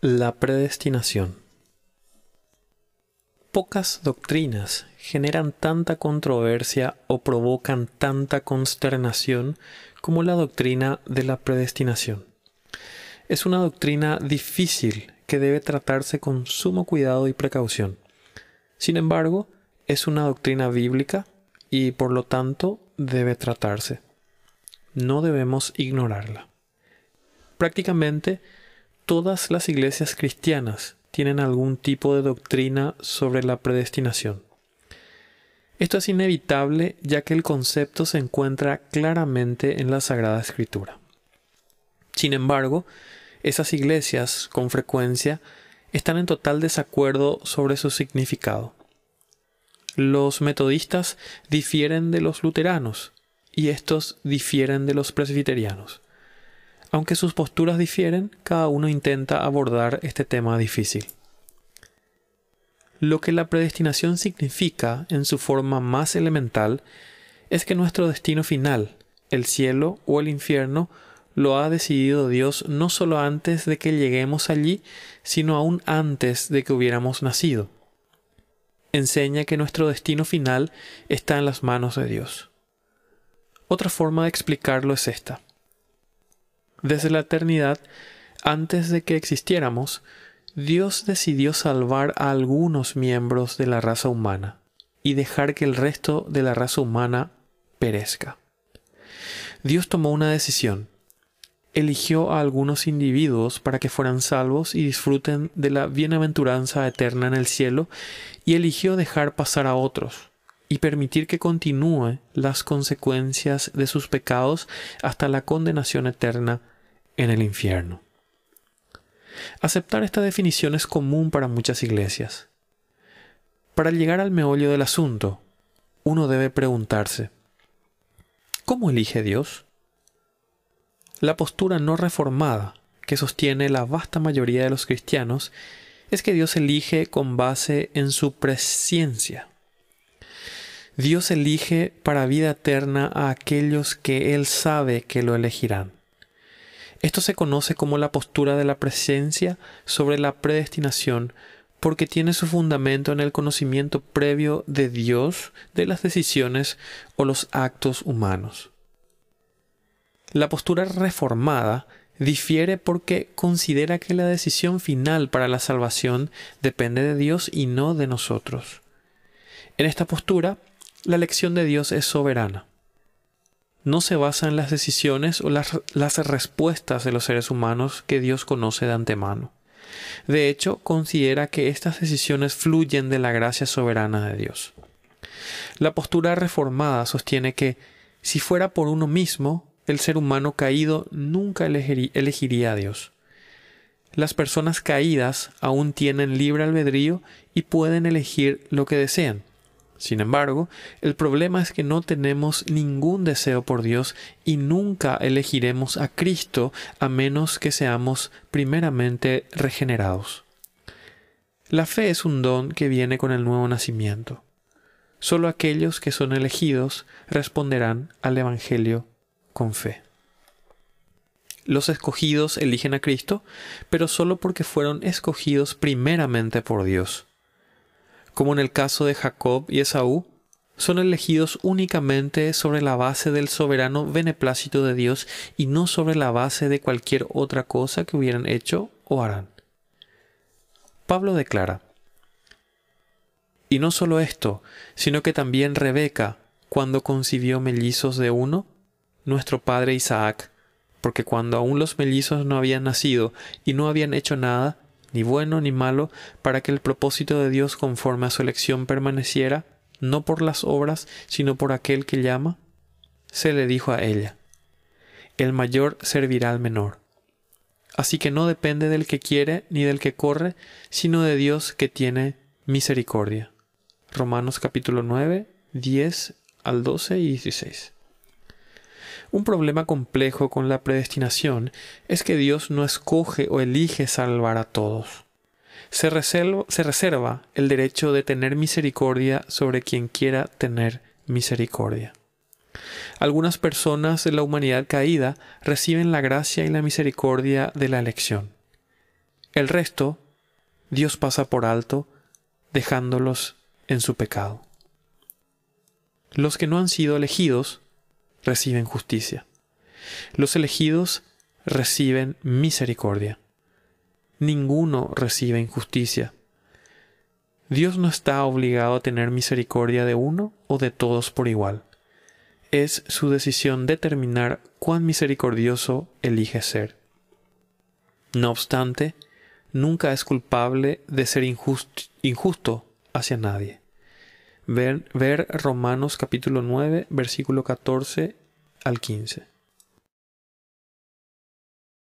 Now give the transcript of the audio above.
La predestinación. Pocas doctrinas generan tanta controversia o provocan tanta consternación como la doctrina de la predestinación. Es una doctrina difícil que debe tratarse con sumo cuidado y precaución. Sin embargo, es una doctrina bíblica y por lo tanto debe tratarse. No debemos ignorarla. Prácticamente todas las iglesias cristianas tienen algún tipo de doctrina sobre la predestinación. Esto es inevitable ya que el concepto se encuentra claramente en la Sagrada Escritura. Sin embargo, esas iglesias con frecuencia están en total desacuerdo sobre su significado. Los metodistas difieren de los luteranos y estos difieren de los presbiterianos. Aunque sus posturas difieren, cada uno intenta abordar este tema difícil. Lo que la predestinación significa en su forma más elemental es que nuestro destino final, el cielo o el infierno, lo ha decidido Dios no solo antes de que lleguemos allí, sino aún antes de que hubiéramos nacido. Enseña que nuestro destino final está en las manos de Dios. Otra forma de explicarlo es esta. Desde la eternidad, antes de que existiéramos, Dios decidió salvar a algunos miembros de la raza humana y dejar que el resto de la raza humana perezca. Dios tomó una decisión. Eligió a algunos individuos para que fueran salvos y disfruten de la bienaventuranza eterna en el cielo y eligió dejar pasar a otros y permitir que continúe las consecuencias de sus pecados hasta la condenación eterna en el infierno. Aceptar esta definición es común para muchas iglesias. Para llegar al meollo del asunto, uno debe preguntarse, ¿cómo elige Dios? La postura no reformada que sostiene la vasta mayoría de los cristianos es que Dios elige con base en su presciencia Dios elige para vida eterna a aquellos que Él sabe que lo elegirán. Esto se conoce como la postura de la presencia sobre la predestinación porque tiene su fundamento en el conocimiento previo de Dios de las decisiones o los actos humanos. La postura reformada difiere porque considera que la decisión final para la salvación depende de Dios y no de nosotros. En esta postura, la elección de Dios es soberana. No se basa en las decisiones o las, las, respuestas de los seres humanos que Dios conoce de antemano. De hecho, considera que estas decisiones fluyen de la gracia soberana de Dios. La postura reformada sostiene que, si fuera por uno mismo, el ser humano caído nunca elegiría a Dios. Las personas caídas aún tienen libre albedrío y pueden elegir lo que desean. Sin embargo, el problema es que no tenemos ningún deseo por Dios y nunca elegiremos a Cristo a menos que seamos primeramente regenerados. La fe es un don que viene con el nuevo nacimiento. Solo aquellos que son elegidos responderán al Evangelio con fe. Los escogidos eligen a Cristo, pero solo porque fueron escogidos primeramente por Dios como en el caso de Jacob y Esaú, son elegidos únicamente sobre la base del soberano beneplácito de Dios y no sobre la base de cualquier otra cosa que hubieran hecho o harán. Pablo declara, y no solo esto, sino que también Rebeca, cuando concibió mellizos de uno, nuestro padre Isaac, porque cuando aún los mellizos no habían nacido y no habían hecho nada, ni bueno ni malo, para que el propósito de Dios conforme a su elección permaneciera, no por las obras, sino por aquel que llama? Se le dijo a ella, el mayor servirá al menor. Así que no depende del que quiere ni del que corre, sino de Dios que tiene misericordia. Romanos capítulo 9, 10 al 12 y 16. Un problema complejo con la predestinación es que Dios no escoge o elige salvar a todos. Se reserva, el derecho de tener misericordia sobre quien quiera tener misericordia. Algunas personas de la humanidad caída reciben la gracia y la misericordia de la elección. El resto, Dios pasa por alto, dejándolos en su pecado. Los que no han sido elegidos reciben justicia. Los elegidos reciben misericordia. Ninguno recibe injusticia. Dios no está obligado a tener misericordia de uno o de todos por igual. Es su decisión determinar cuán misericordioso elige ser. No obstante, nunca es culpable de ser injusto, hacia nadie. Ver, ver Romanos capítulo 9, versículo 14 al 15.